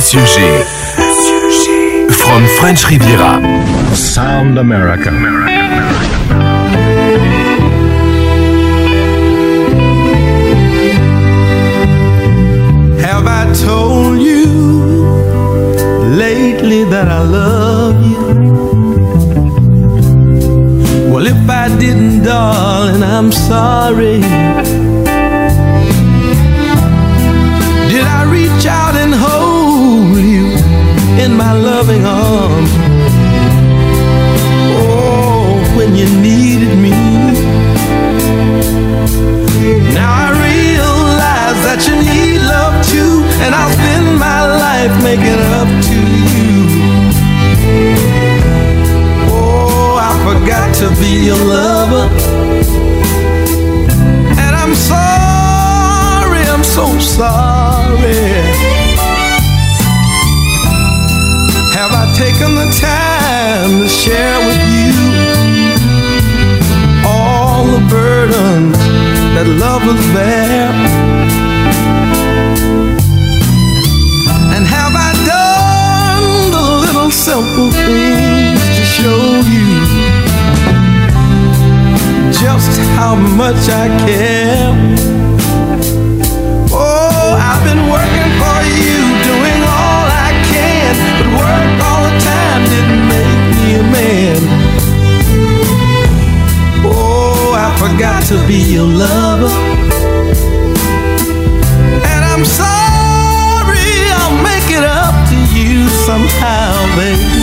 Monsieur G. From French Riviera. Sound America. Have I told you lately that I love you? Well, if I didn't, darling, I'm sorry. My loving arms? Oh, when you needed me. Now I realize that you need love too, and I'll spend my life making up to you. Oh, I forgot to be your lover. And I'm sorry, I'm so sorry. Taken the time to share with you all the burdens that love lovers bear? And have I done the little simple things to show you just how much I care? Oh, I've been working for you, doing but work all the time didn't make me a man. Oh, I forgot to be your lover. And I'm sorry, I'll make it up to you somehow, baby.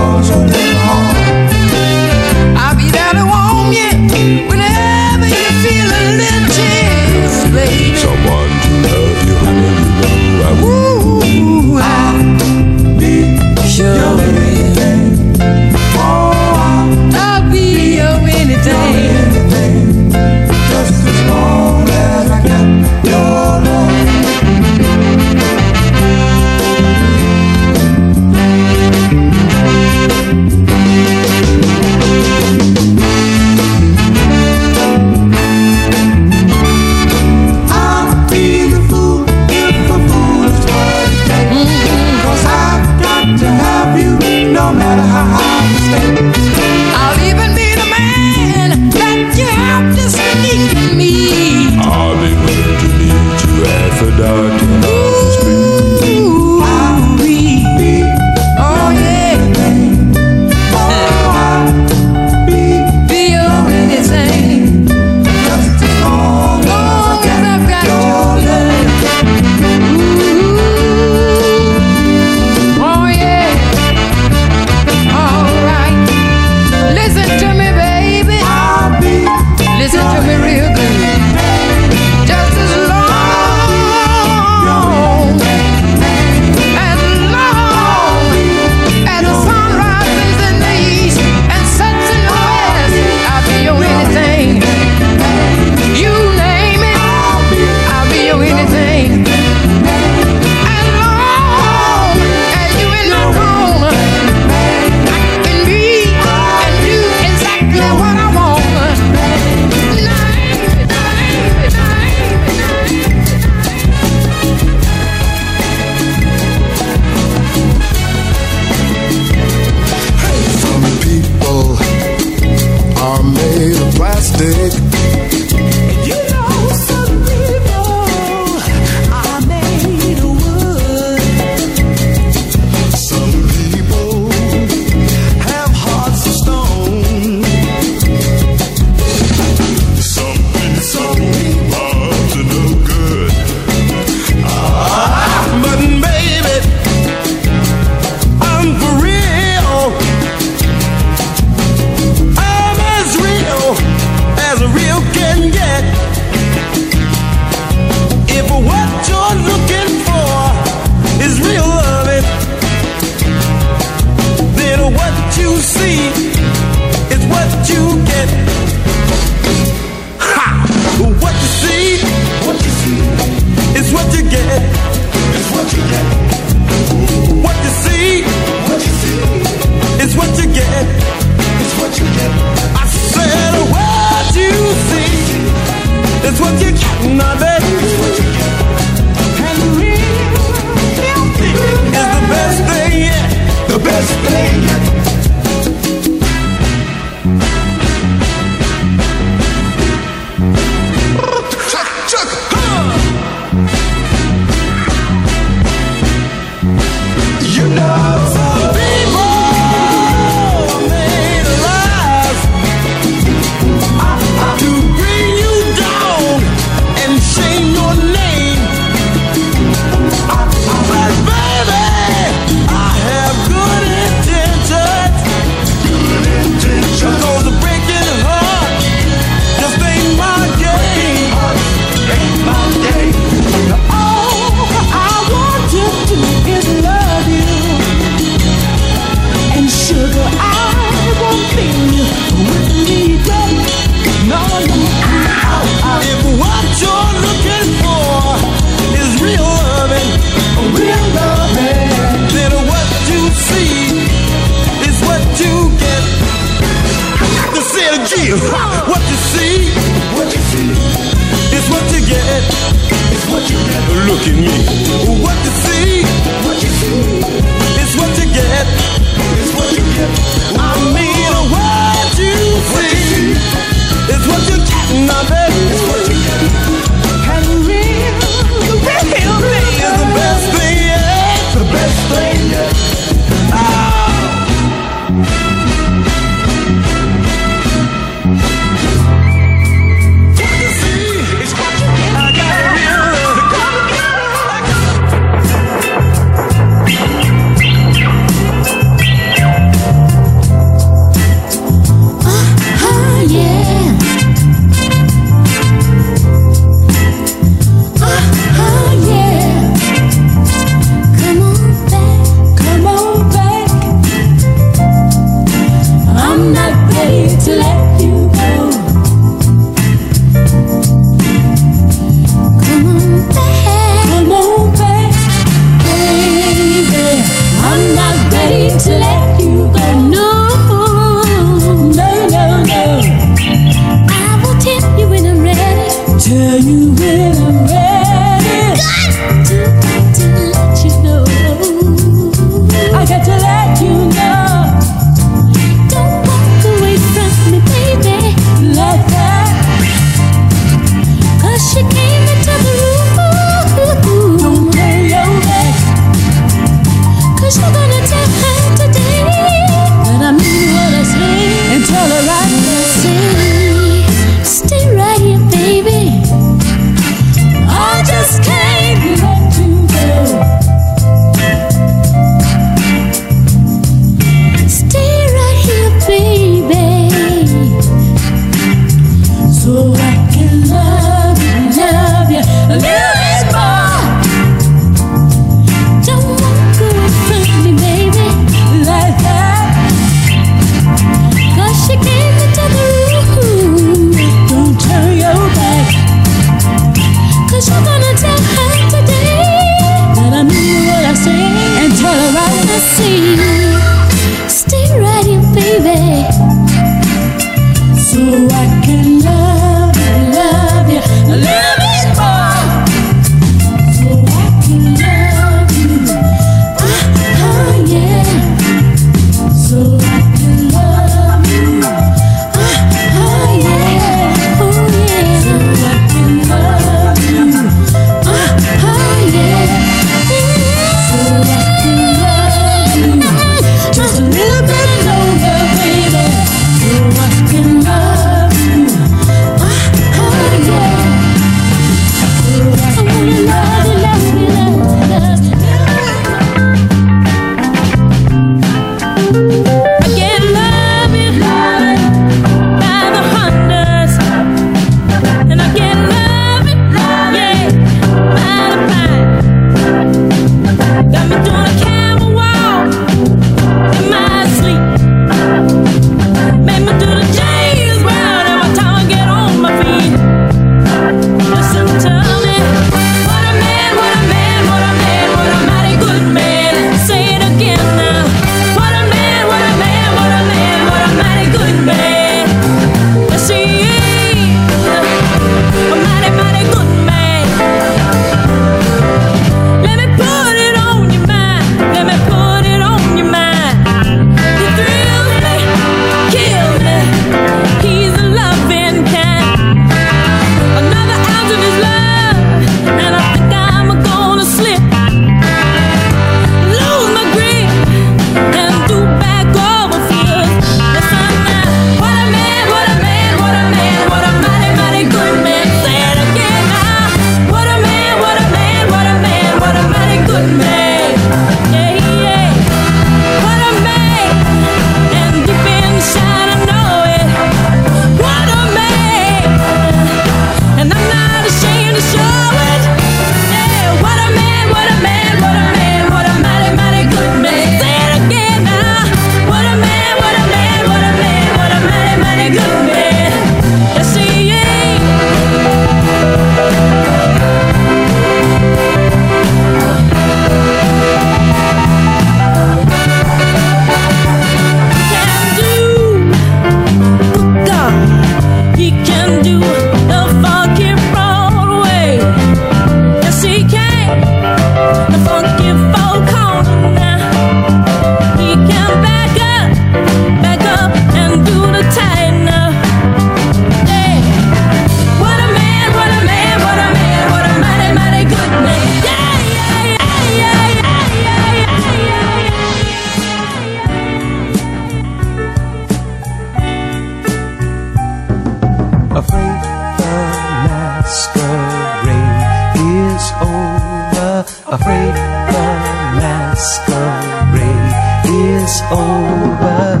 Over.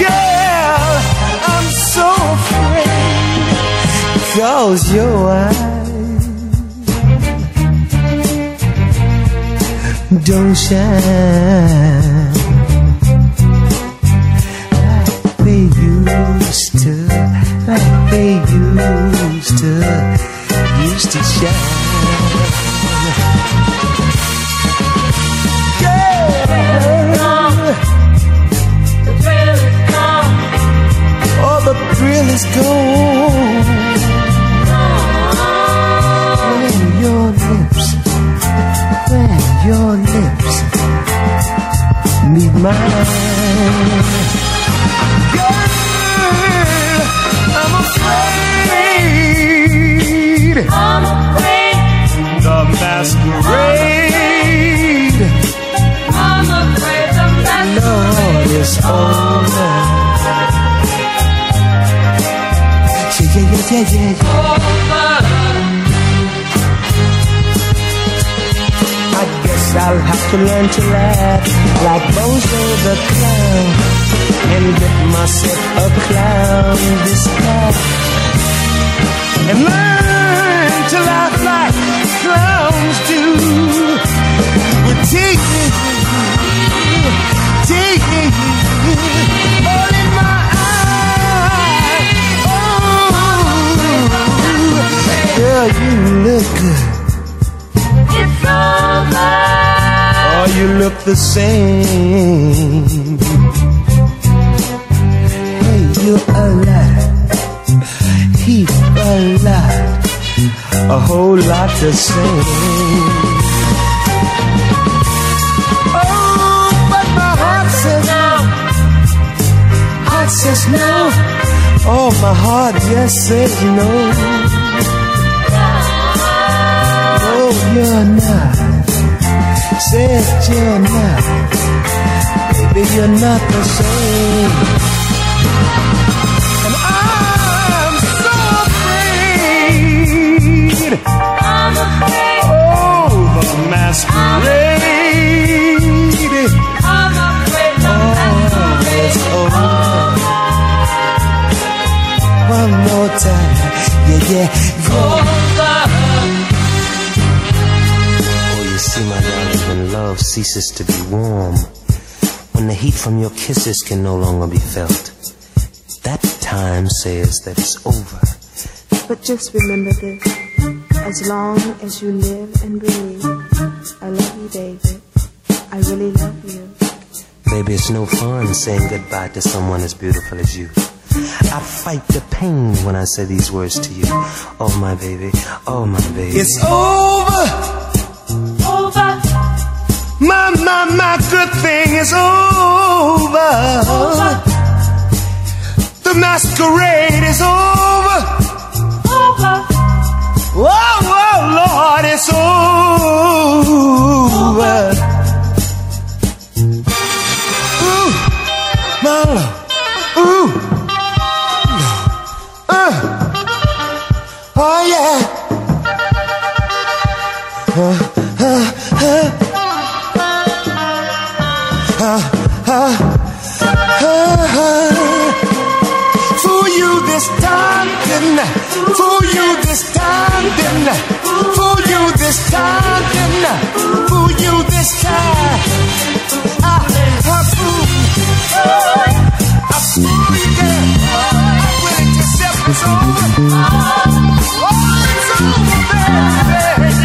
Girl, I'm so afraid. Cause your eyes don't shine like they used to, like they used to, used to shine. Is gone. When your lips, when your lips meet mine. Girl, I'm afraid. I'm afraid, The masquerade. I'm afraid the Lord, it's over. Yeah, yeah, yeah. I guess I'll have to learn to laugh like Bozo the clown and get myself a clown disguise. And learn to laugh like clowns do. Teeth, all in my Girl, you look good. It's over. Oh, you look the same. Hey, you're alive. He's alive. A whole lot the same. oh, but my heart says Now, Heart says no. Oh, my heart, yes, says no. You're not. Says you're not. Baby, you're not the same. And I'm so afraid. I'm afraid, Oh, the masquerade. I'm. One more time. Yeah, yeah, yeah. Ceases to be warm, when the heat from your kisses can no longer be felt, that time says that it's over. But just remember this. As long as you live and breathe, I love you, David. I really love you. Baby, it's no fun saying goodbye to someone as beautiful as you. I fight the pain when I say these words to you. Oh, my baby. Oh, my baby. It's over. Over, My, my, my good thing is over. The masquerade is over. over, Whoa, whoa, Lord, it's over. Ooh, I? For you this time, I? For you this time. I, I fool. I fool you, girl. When it just steps it's over. Oh, it's over, baby.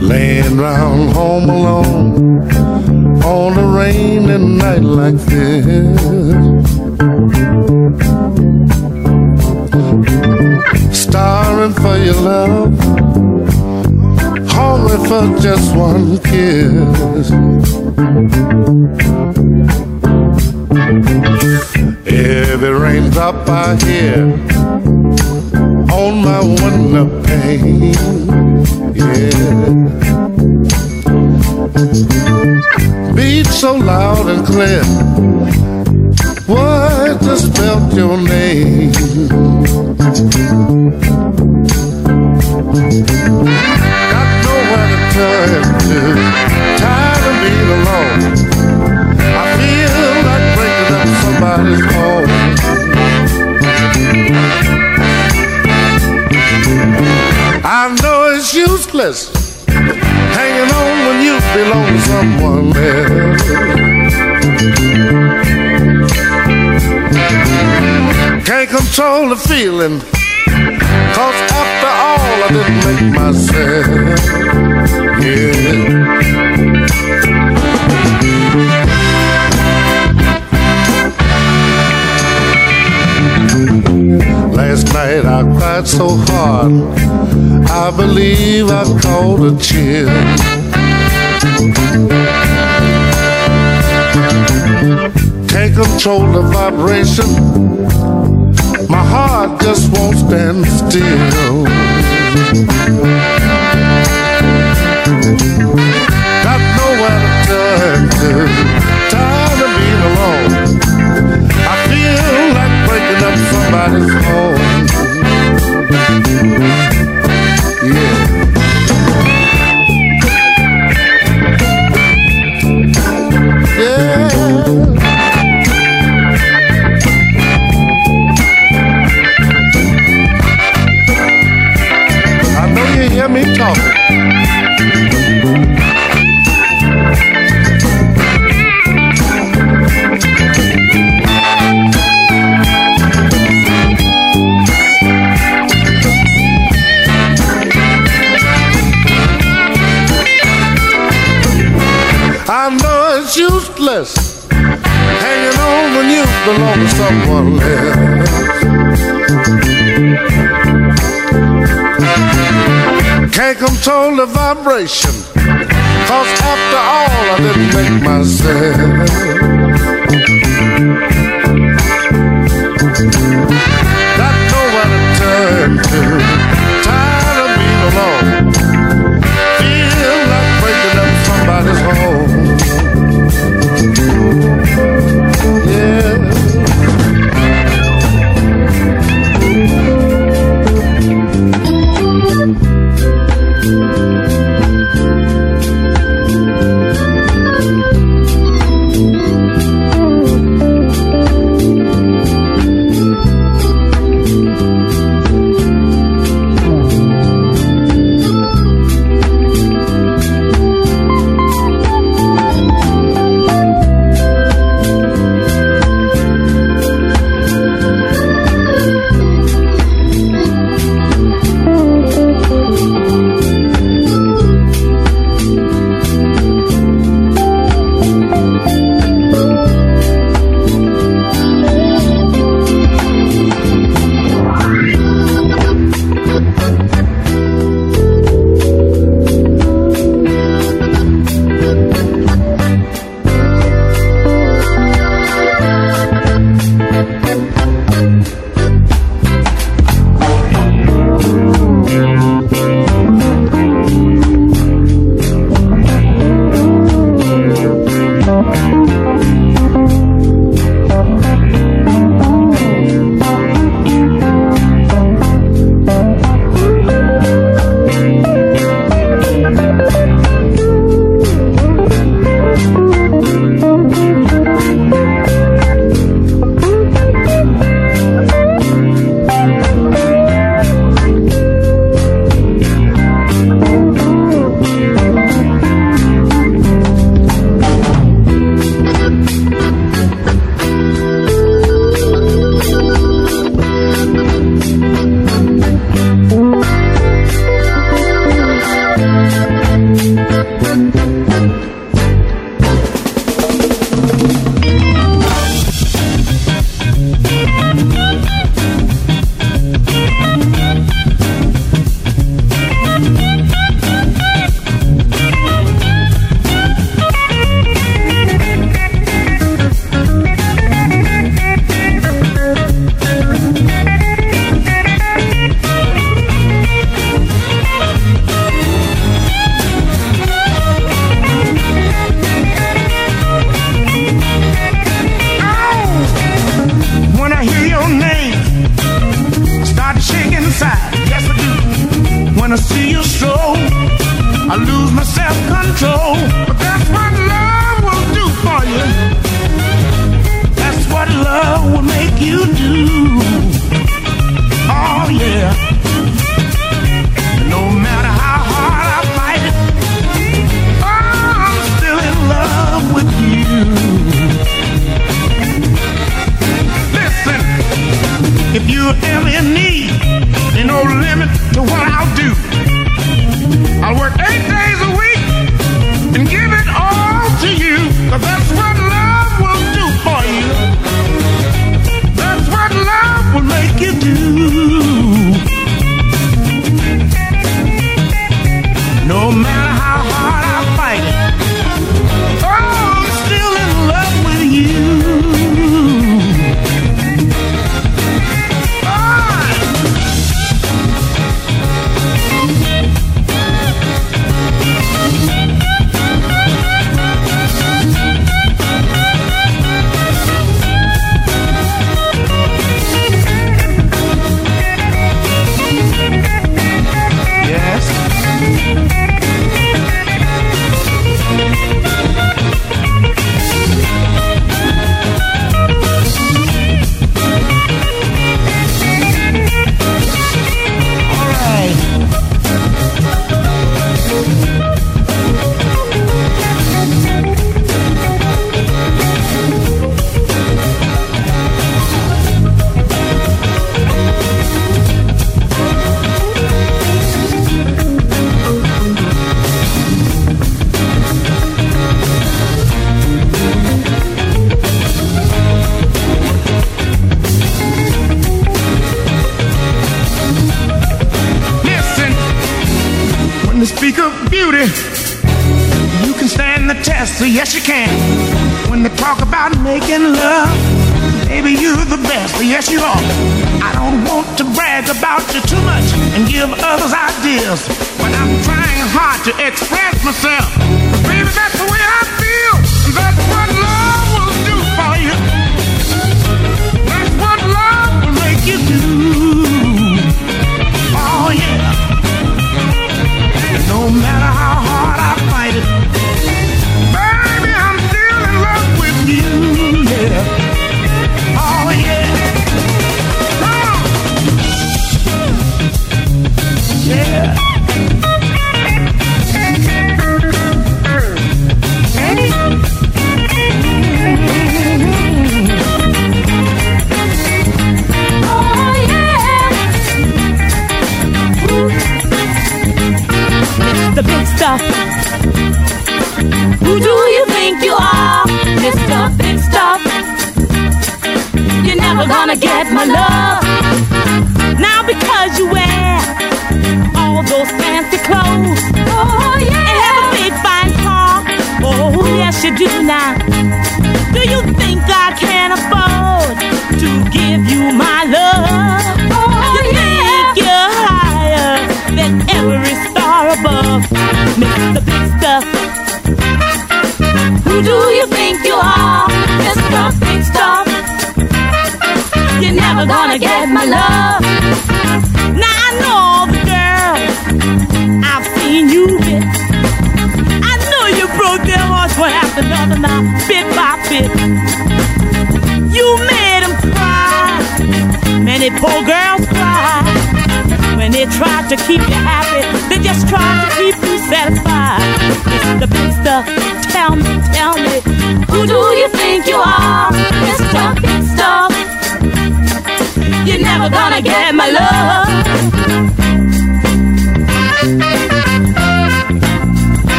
Laying round home alone on a rainy night like this. Starring for your love, hungry for just one kiss. Every raindrop I hear on my window pane, yeah. Beat so loud and clear. What I just felt your name. Got nowhere to turn to. Tired of being alone. I feel like breaking up somebody's home. I know it's useless hanging on when you belong to someone else. Can't control the feeling. Cause after all, I didn't make myself. Yeah. Last night I cried so hard, I believe I caught a chill. can't control the vibration. My heart just won't stand still. Got nowhere to turn to. celebration. Cause after all, I didn't make myself.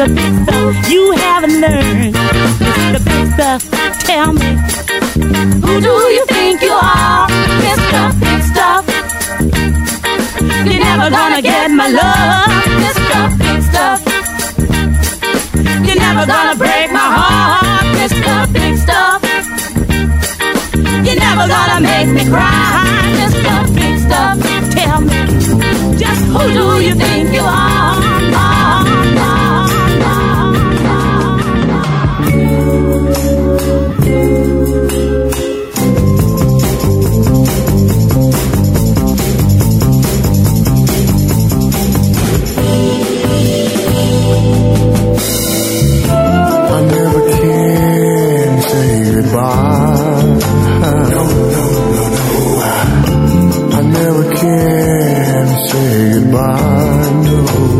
the big stuff you haven't learned. It's the big stuff. Tell me, who do you think you are, Mr. Big Stuff? You're never gonna get my love, Mr. Big Stuff. You're never gonna break my by. No.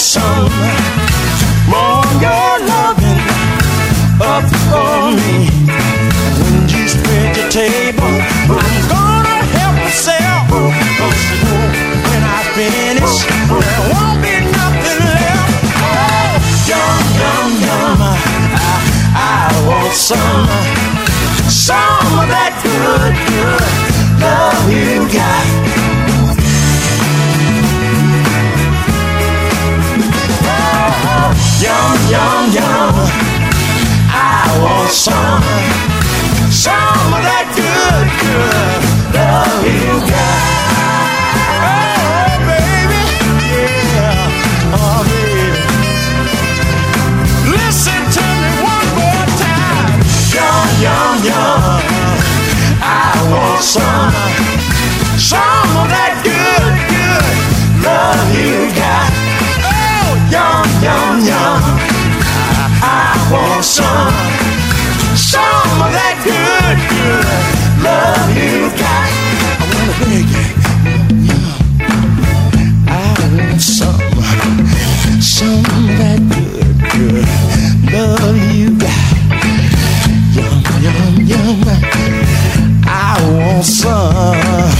some more your loving up for me. When you spread your table, I'm gonna help myself. Cause you know when I finish, there won't be nothing left. Oh, yum, yum, yum. I, I want some, some of that good, good. Yum, yum, yum. I want some, some of that good, good love you got. Oh, baby, yeah, oh, baby. Listen to me one more time. Yum, yum. some, some of that good, good love you got. I wanna beg you, I want some, some of that good, good love you got. Yum, yum, yum, I want some.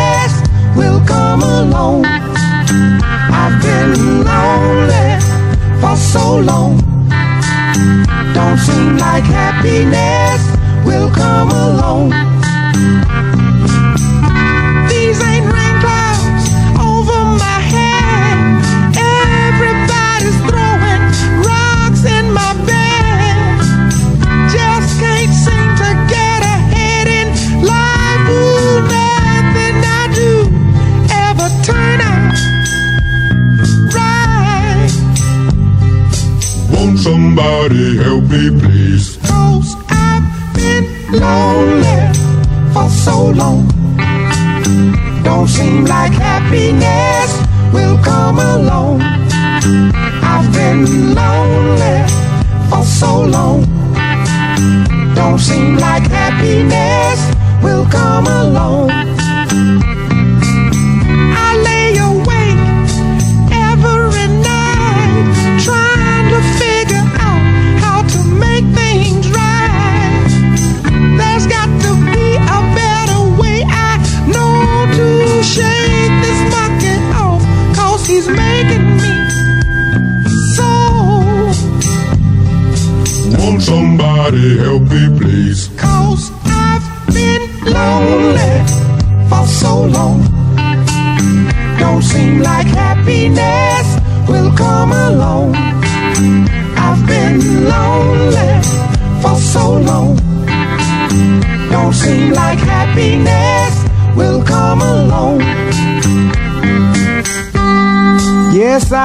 like happiness.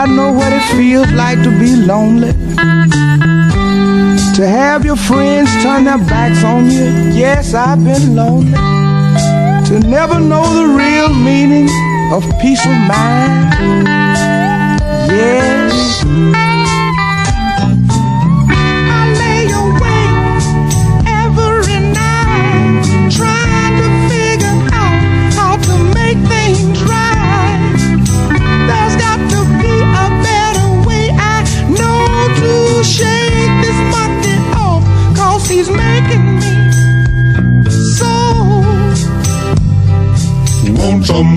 I know what it feels like to be lonely. To have your friends turn their backs on you. Yes, I've been lonely. To never know the real meaning of peace of mind. Yes.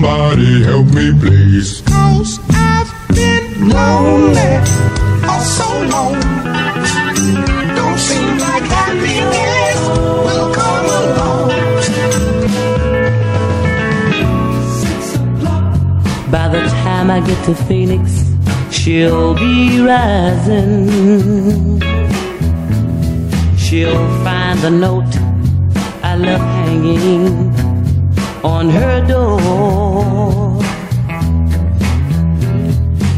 Somebody help me, please? Cause I've been lonely for so long. Don't seem like happiness will come along. By the time I get to Phoenix, she'll be rising. She'll find the note I left hanging on her door.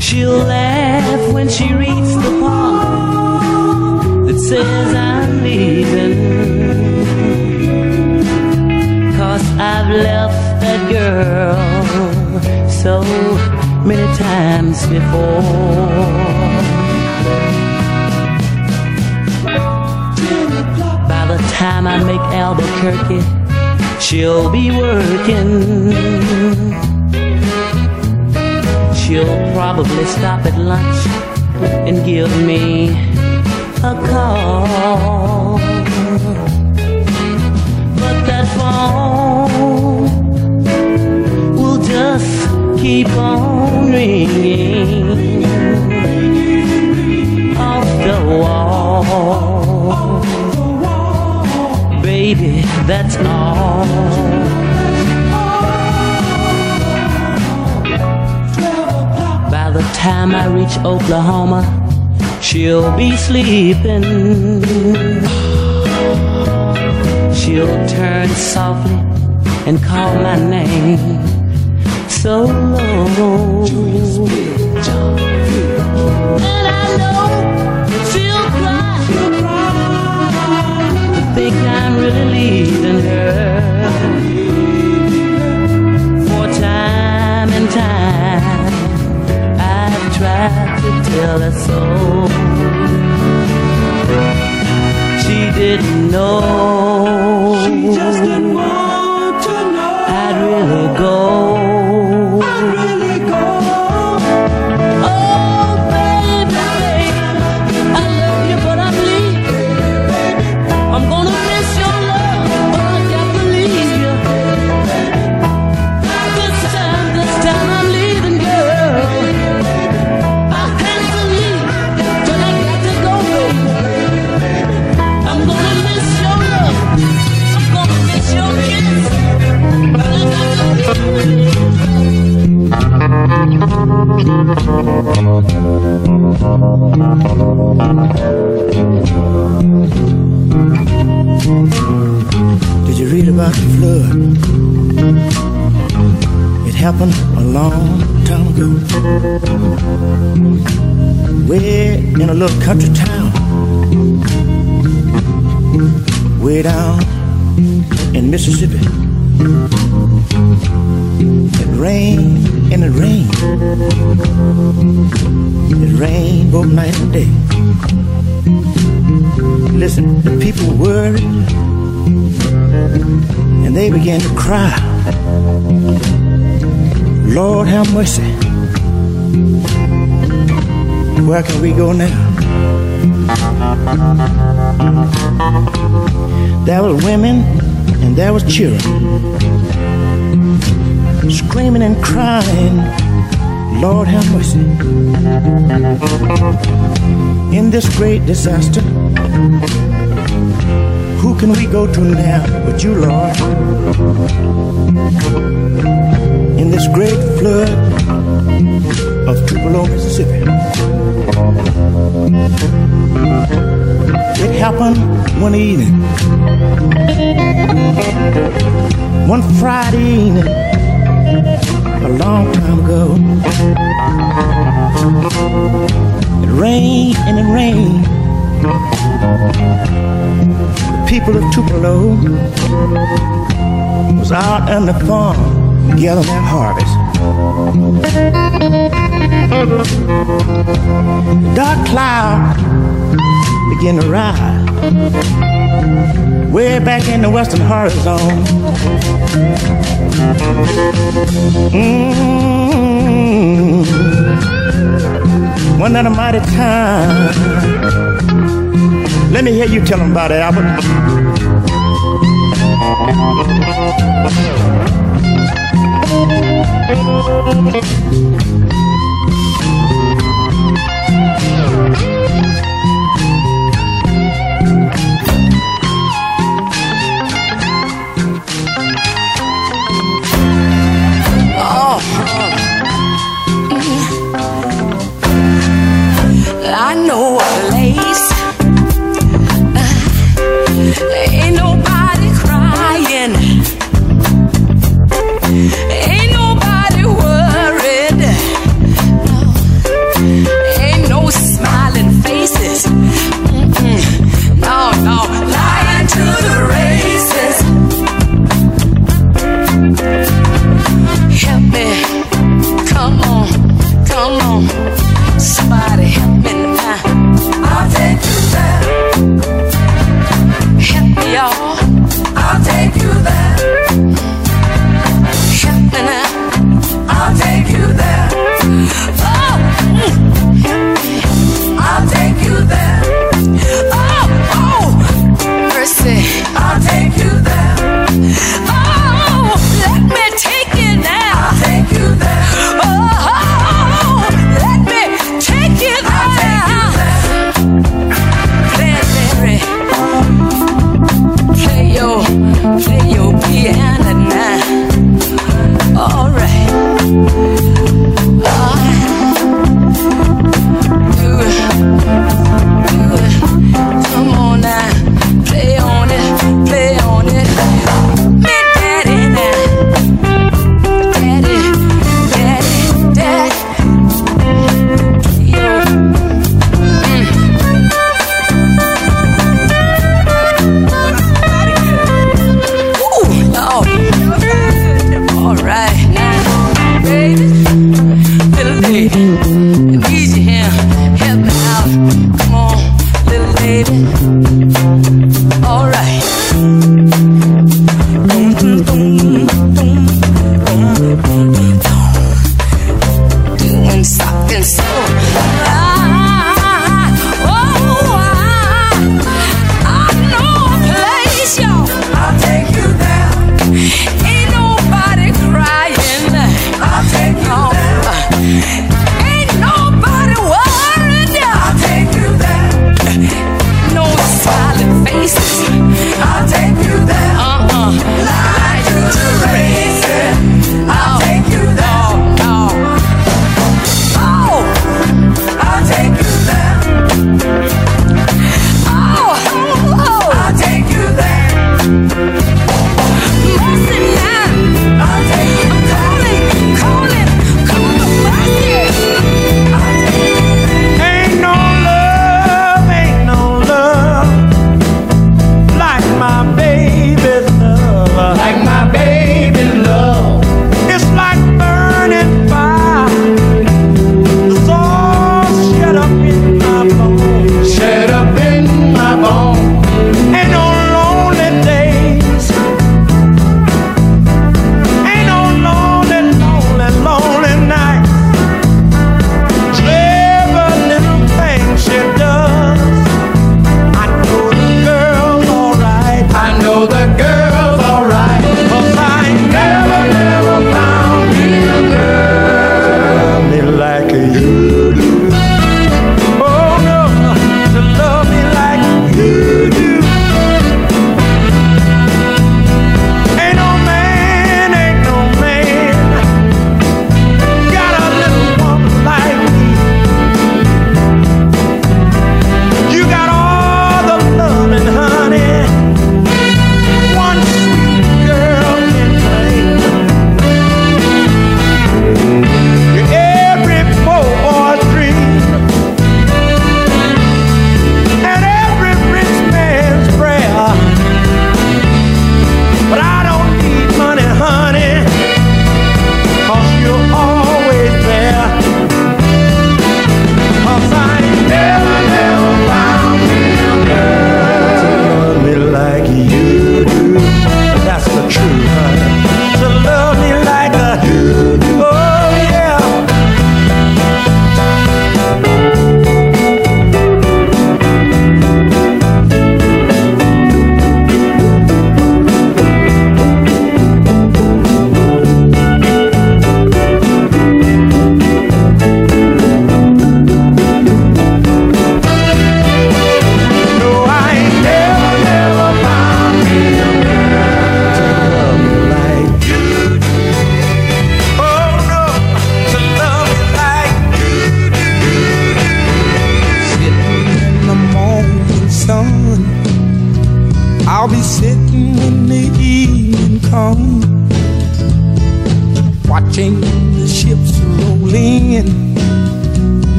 She'll laugh when she reads the part that says I'm leaving. Cause I've left that girl so many times before. By the time I make Albuquerque, she'll be working. She'll probably stop at lunch and give me a call. But that phone will just keep on ringing that's all. By the time I reach Oklahoma, she'll be sleeping. She'll turn softly and call my name so low. Can we go now? There was women and there was children screaming and crying. Lord have mercy. In this great disaster, who can we go to now but you, Lord? In this great flood of Tupelo, Mississippi. It happened one evening, one Friday evening, a long time ago. It rained and it rained. The people of Tupelo was out on the farm gathering their harvest. Dark cloud began to rise way back in the western horizon. Mm. One at a mighty time. Let me hear you tell them about it, Albert. Oh.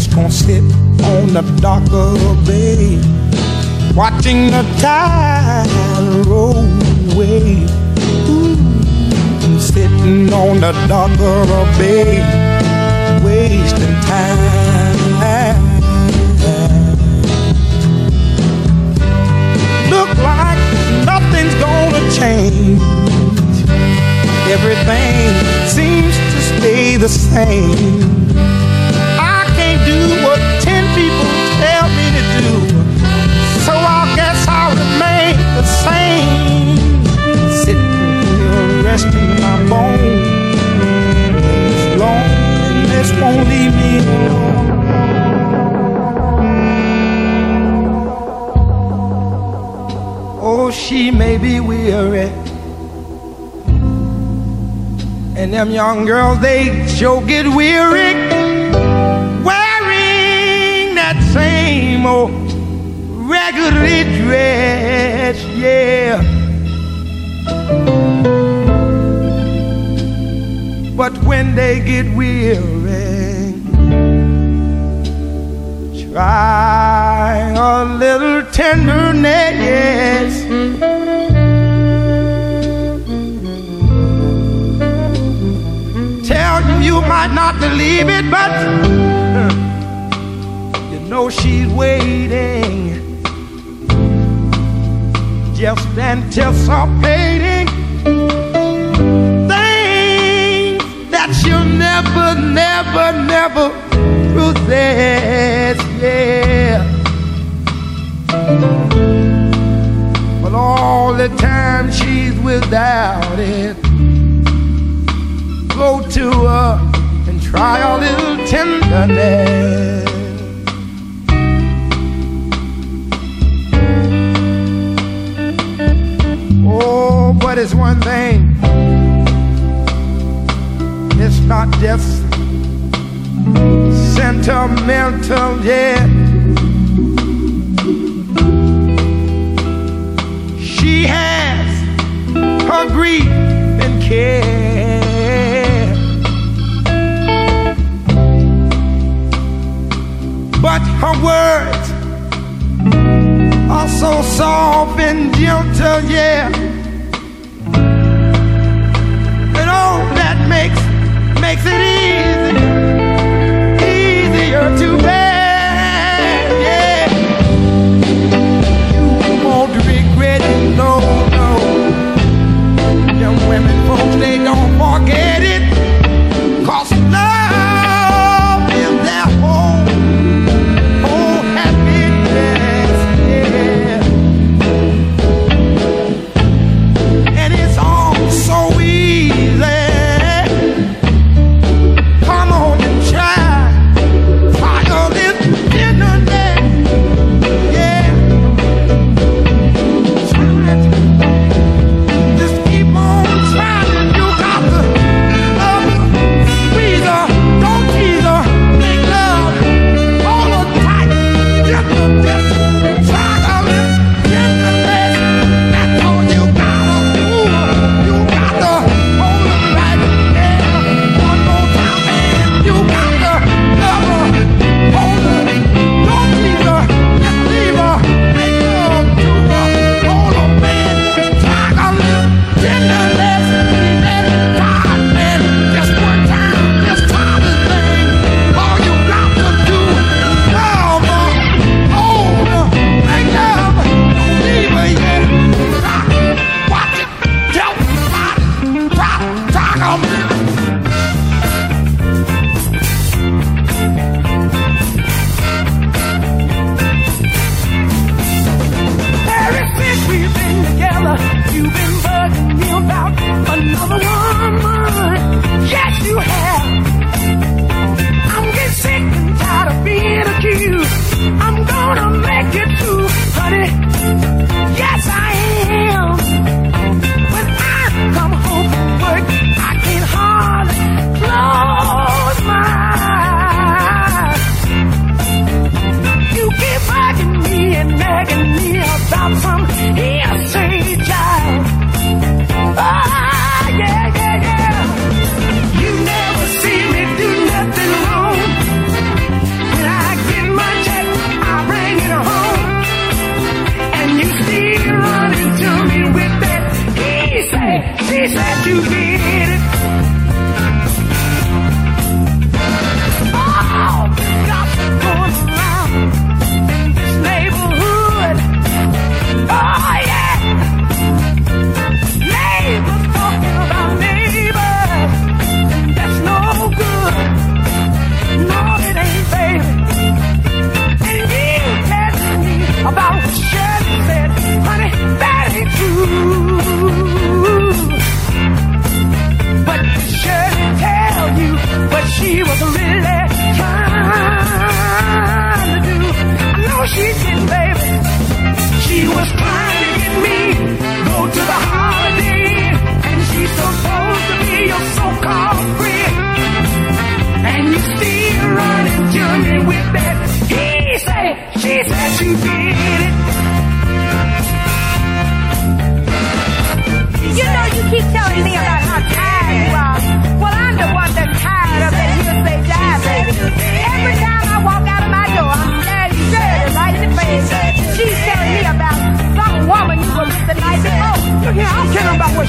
Just gonna sit on the dock of the bay, watching the tide roll away. Ooh, sitting on the dock of the bay, wasting time. Look like nothing's gonna change. Everything seems to stay the same. The same. Sitting here resting my bones. This loneliness won't leave me alone. Oh, she may be weary. And them young girls, they sure get weary wearing that same old raggedy dress, yeah. But when they get weary, try a little tenderness. Tell you you might not believe it, but you know she's waiting, just anticipating things that you'll never, never, never possess. Yeah. But all the time she's without it, go to her and try a little tenderness. Oh, but it's one thing. It's not just sentimental, yeah. She has her grief and care. But her words are so soft and gentle, yeah. Makes it easy, easier to bear,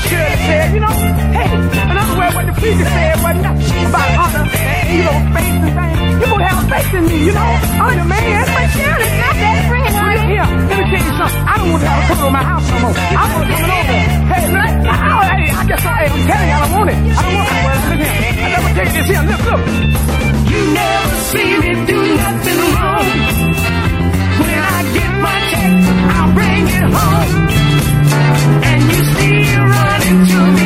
should have said, you know, hey, in other words, what the preacher said wasn't about honor and, you know, faith and things. You gonna have faith in me, you know? I'm your man. But Sharon is not that friend, honey. Here, let me tell you something. I don't want to have a come over my house no more. I want to come over. Hey, look, oh, I, I, I guess I am telling y'all I want it. I don't want that word. Look here. I never tell you this here. Look, look. You never see me do nothing wrong. When I get my check, I bring it home you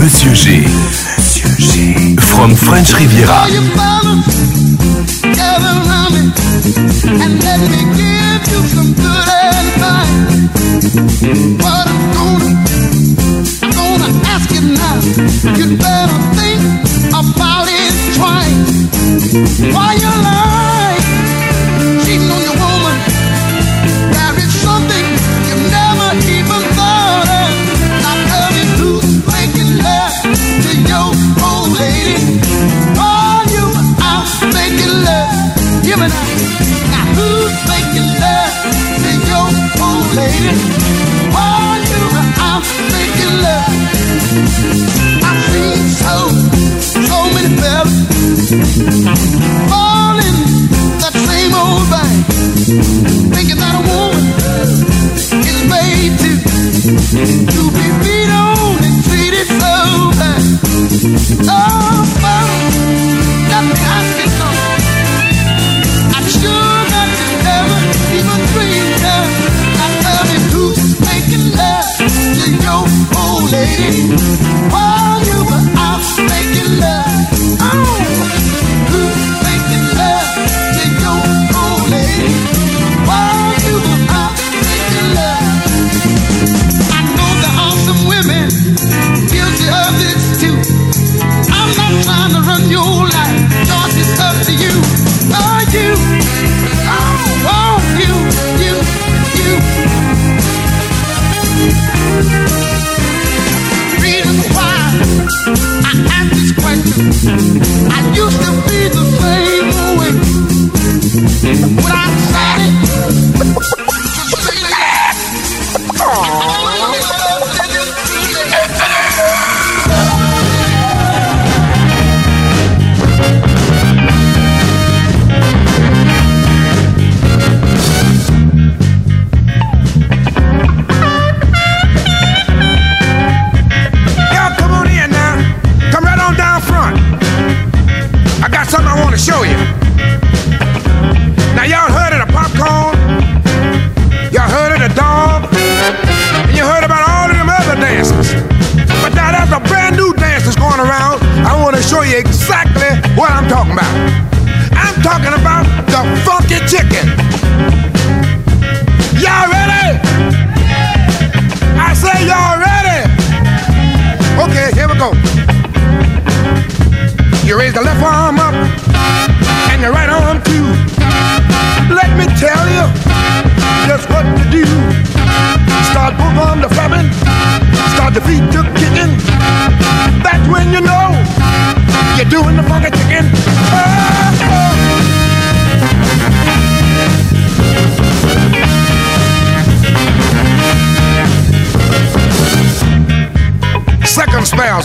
Monsieur G. Monsieur G. From French Riviera. All you Now who's making love to your old lady? Making love? I've seen so, so many fellas that same old that a woman is made to to be beat on and treated so bad. Oh, lady while you were out making love. Oh,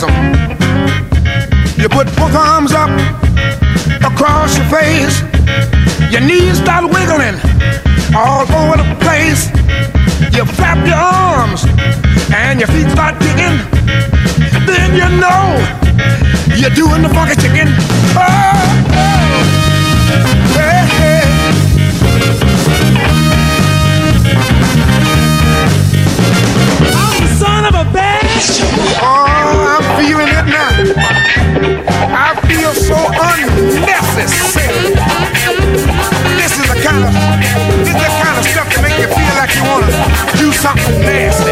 You put both arms up across your face. Your knees start wiggling all over the place. You flap your arms and your feet start kicking. Then you know you're doing the funky chicken. Oh, oh. Hey, hey. I'm the son of a bitch. Oh, I'm feeling it now. I feel so unnecessary. This is the kind of this is the kind of stuff that make you feel like you wanna do something nasty.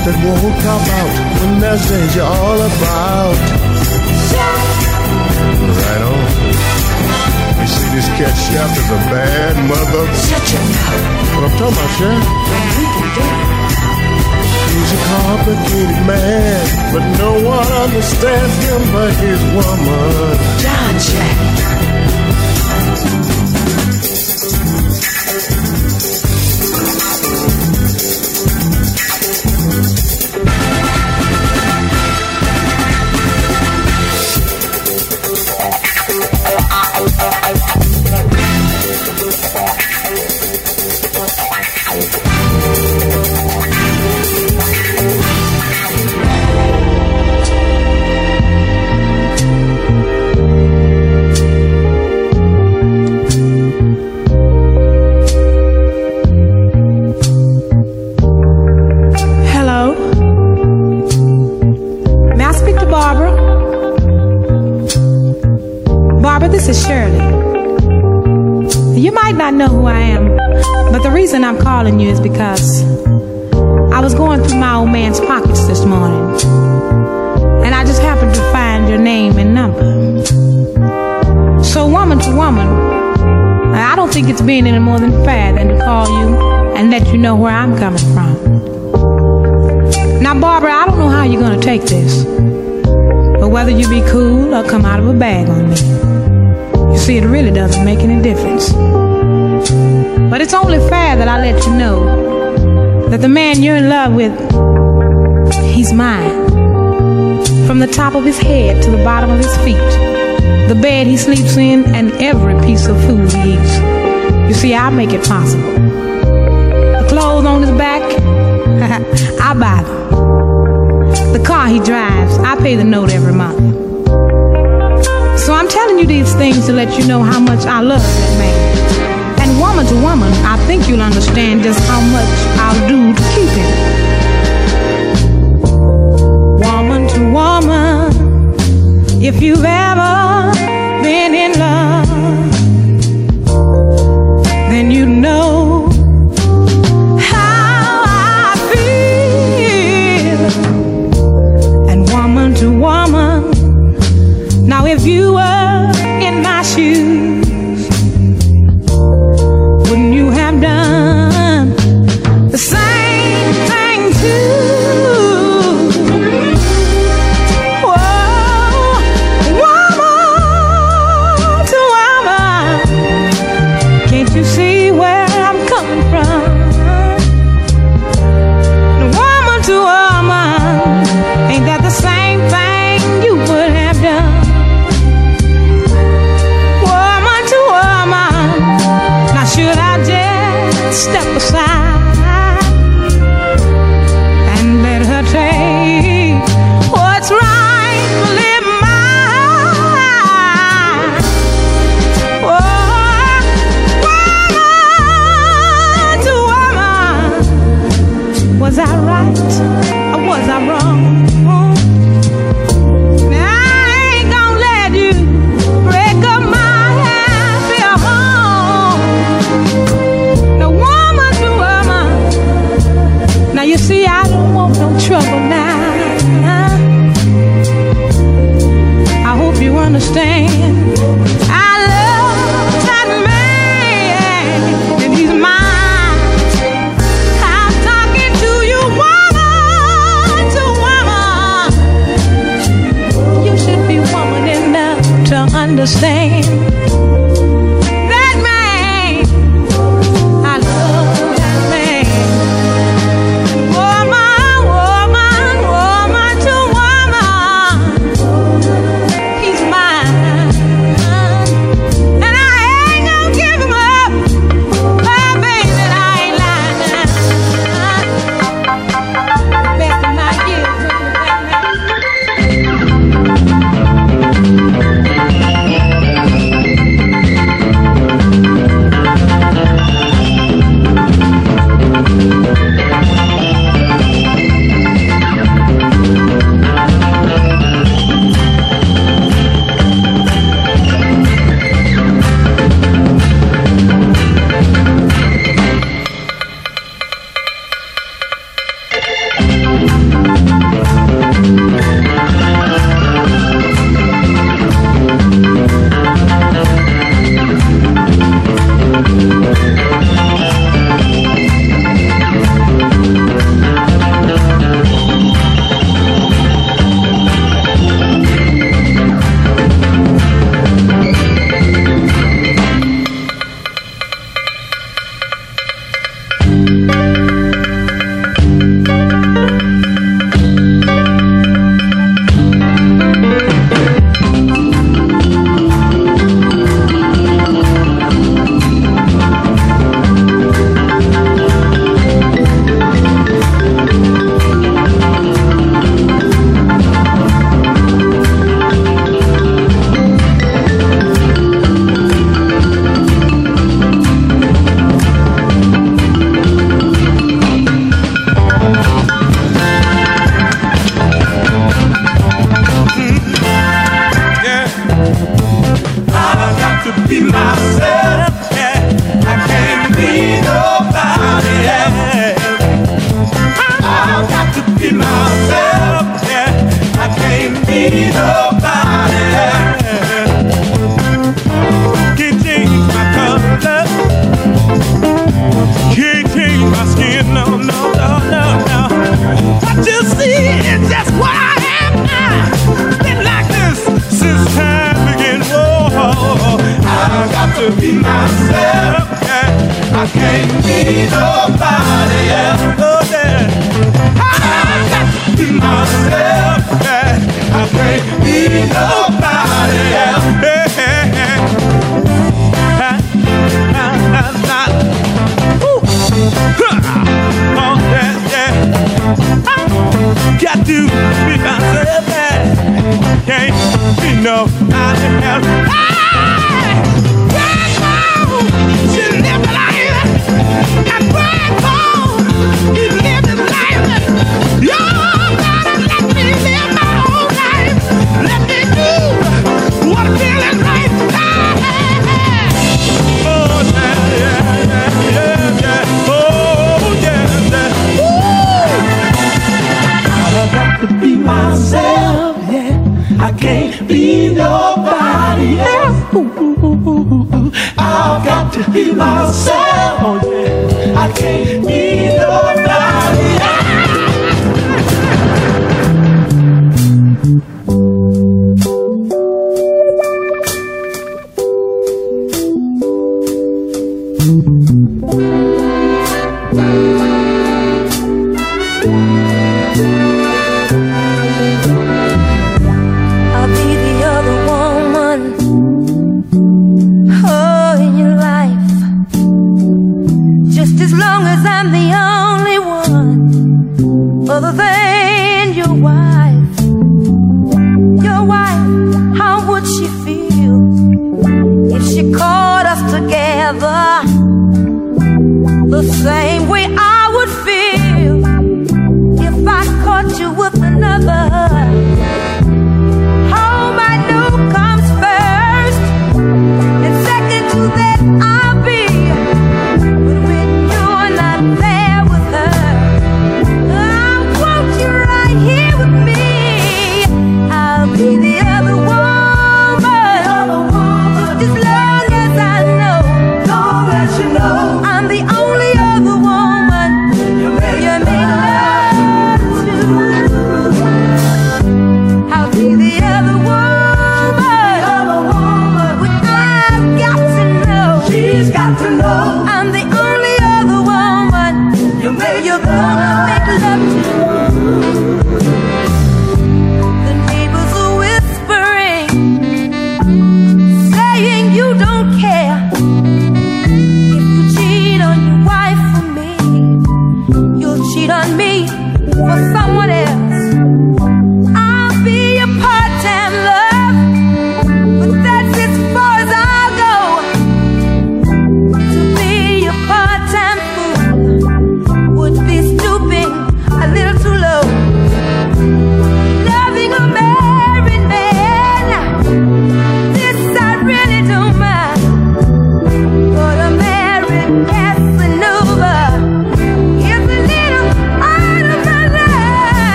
That won't come out when there's danger all about? Right on. You see, this cat Shaft is a bad mother. Shut your mouth. What I'm talking about, Shaft? He's a complicated man, but no one understands him but his woman. John Shaft. Take this, but whether you be cool or come out of a bag on me, you see, it really doesn't make any difference. But it's only fair that I let you know that the man you're in love with, he's mine. From the top of his head to the bottom of his feet, the bed he sleeps in, and every piece of food he eats. You see, I make it possible. The clothes on his back, I buy them. Car he drives, I pay the note every month. So I'm telling you these things to let you know how much I love that man. And woman to woman, I think you'll understand just how much I'll do to keep him. Woman to woman, if you've ever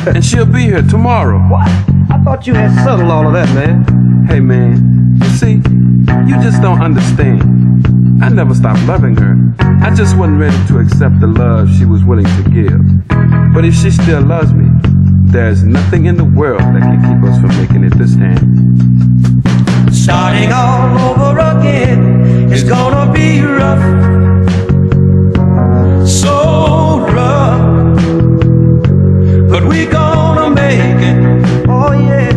and she'll be here tomorrow. What? I thought you had settled all of that, man. Hey, man. You see, you just don't understand. I never stopped loving her. I just wasn't ready to accept the love she was willing to give. But if she still loves me, there's nothing in the world that can keep us from making it this time. Starting all over again is gonna be rough. So rough we gonna make it. Oh yeah.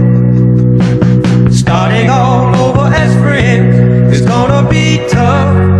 Starting all over as friends is gonna be tough.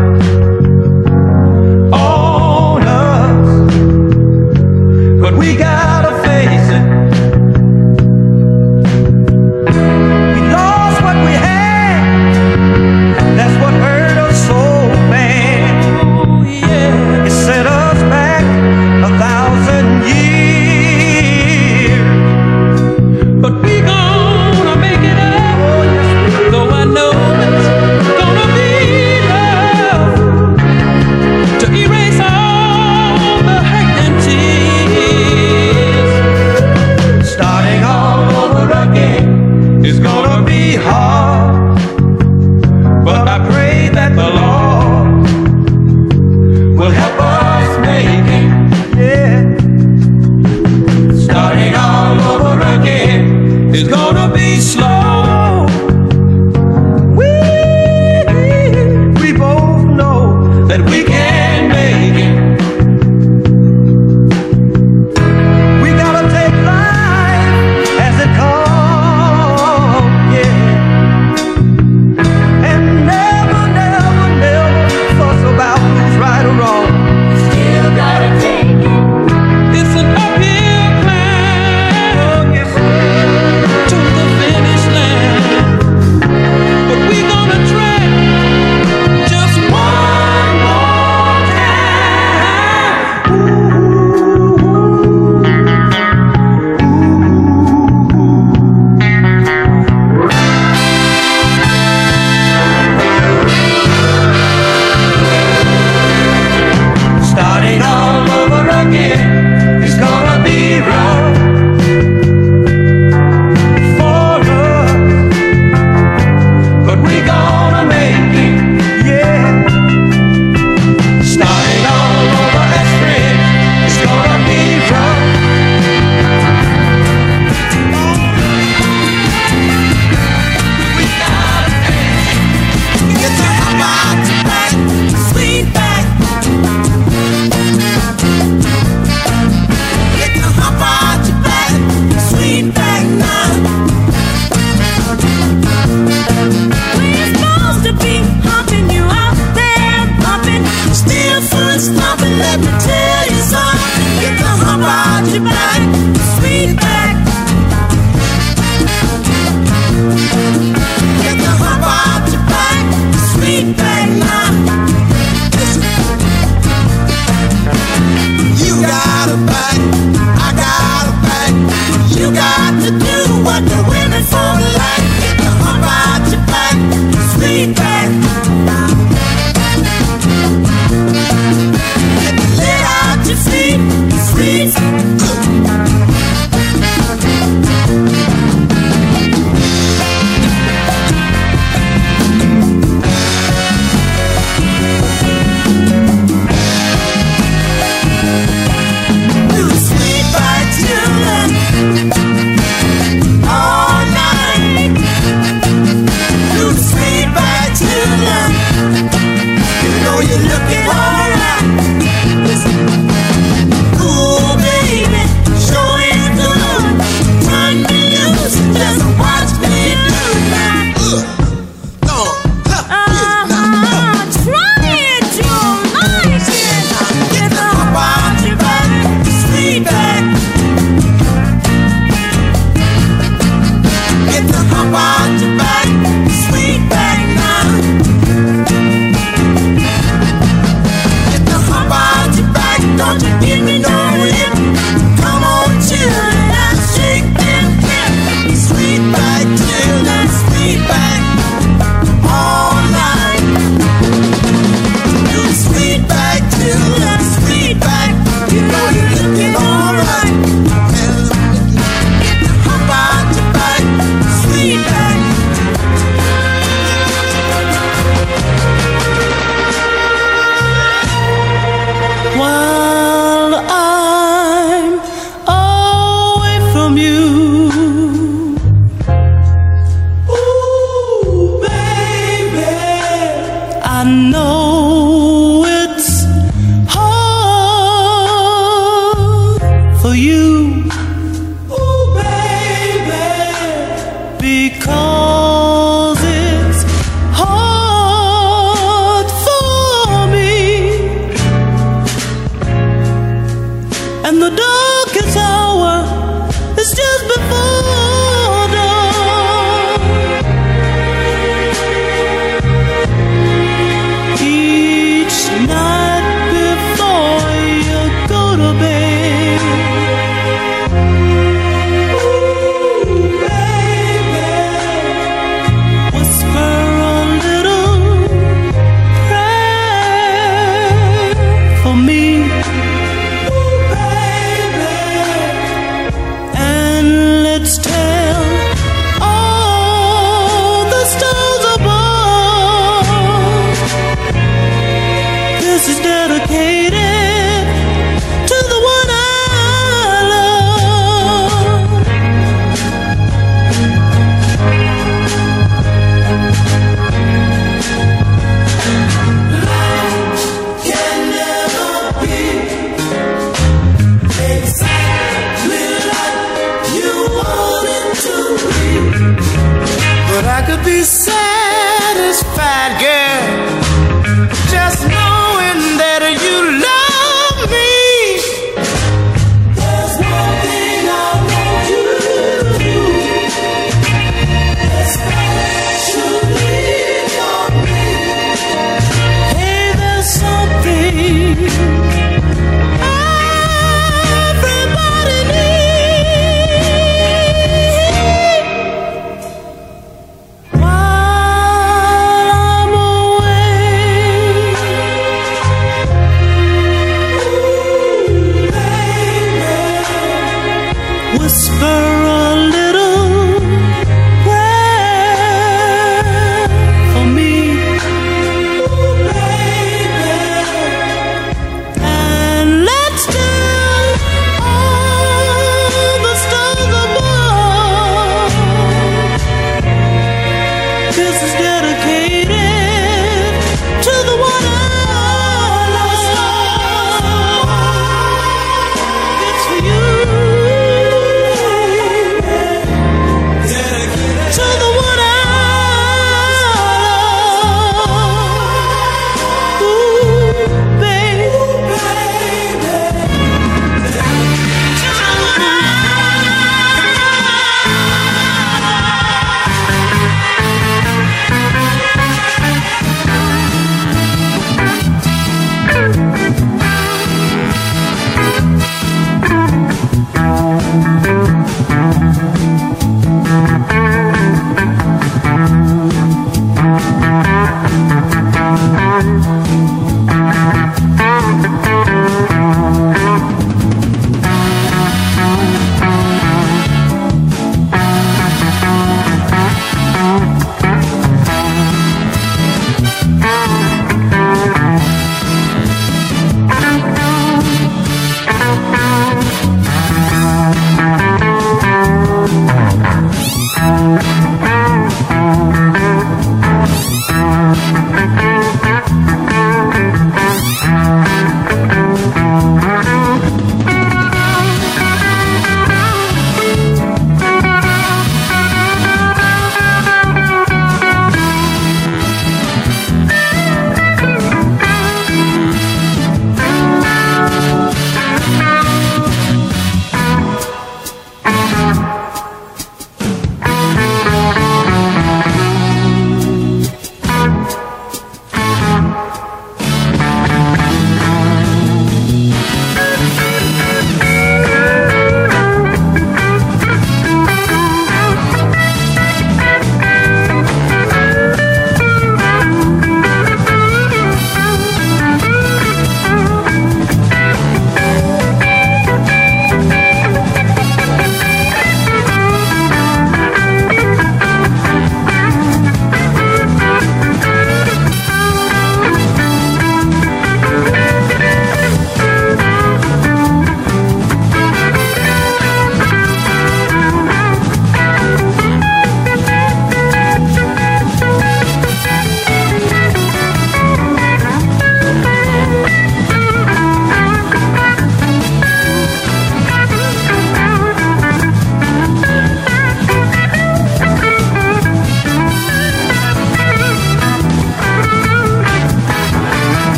Because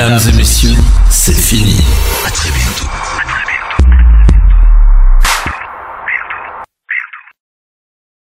mesdames